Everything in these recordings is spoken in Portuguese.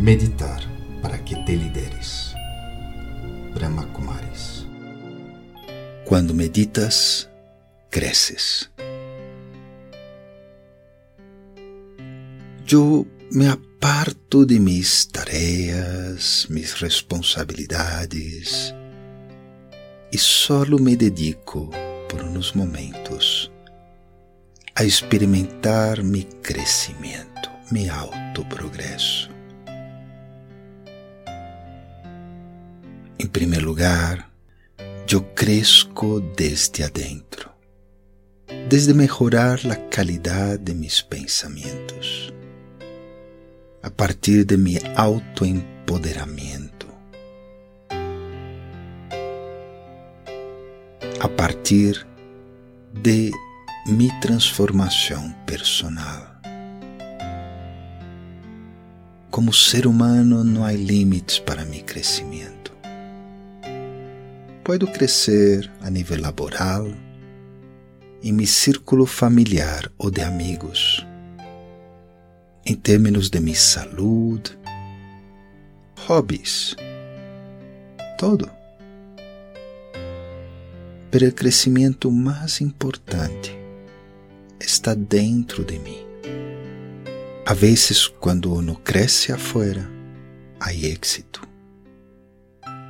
Meditar para que te lideres. Brahma Kumaris. Quando meditas, cresces. Eu me aparto de mis tareas, mis responsabilidades e solo me dedico por uns momentos a experimentar mi crescimento, mi autoprogresso. Em primeiro lugar, eu cresco desde adentro, desde melhorar a qualidade de mis pensamentos, a partir de mi autoempoderamento, a partir de mi transformação personal. Como ser humano, não há limites para mi crescimento puedo crescer a nível laboral, em meu círculo familiar ou de amigos, em termos de minha saúde, hobbies, todo. Pero o crescimento mais importante está dentro de mim. A vezes, quando uno cresce afuera, há êxito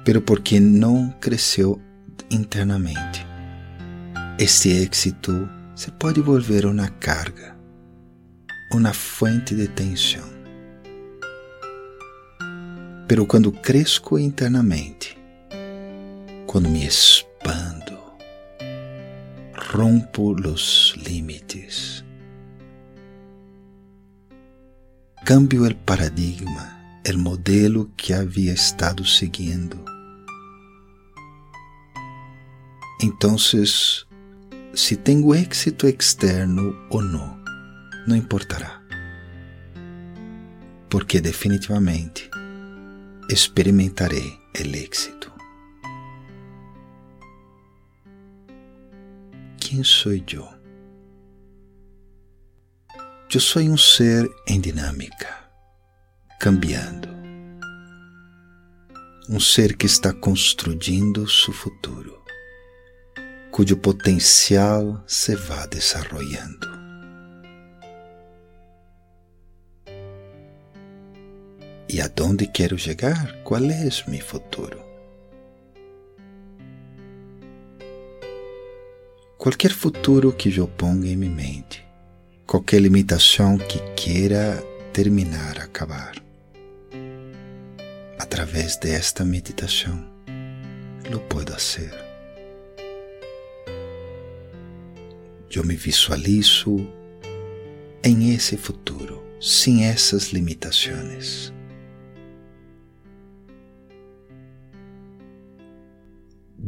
pero porque não cresceu internamente. Este êxito se pode volver uma carga, uma fonte de tensão. Pero quando cresco internamente, quando me expando, rompo os limites, cambio o paradigma, o modelo que havia estado seguindo Entonces, si tengo éxito externo o no, no importará. Porque definitivamente experimentaré el éxito. ¿Quién soy yo? Yo soy un ser en dinámica, cambiando. Um ser que está construindo seu futuro cujo potencial se va desarrollando. ¿Y a dónde quiero llegar? ¿Cuál es mi futuro? Qualquer futuro que eu ponga em minha mente, qualquer limitação que queira terminar, acabar, através desta meditação, lo puedo hacer. eu me visualizo em esse futuro, sem essas limitações.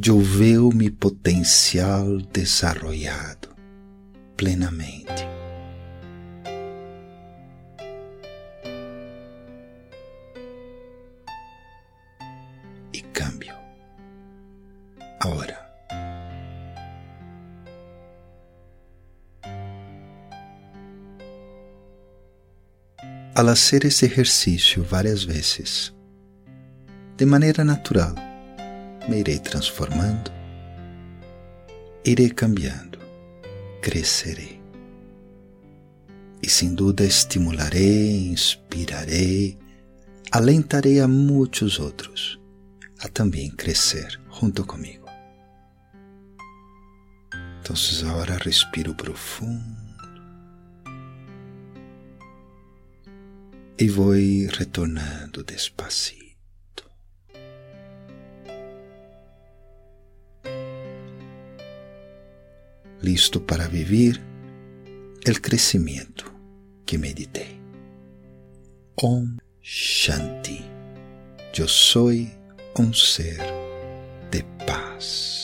Eu vejo meu potencial desarrollado plenamente. Agora. Hacer esse exercício várias vezes, de maneira natural, me irei transformando, irei cambiando, crescerei. E sem dúvida estimularei, inspirarei, alentarei a muitos outros a também crescer junto comigo. Então, agora respiro profundo. e vou retornando despacito. Listo para viver o crescimento que meditei. Om Shanti. Eu sou um ser de paz.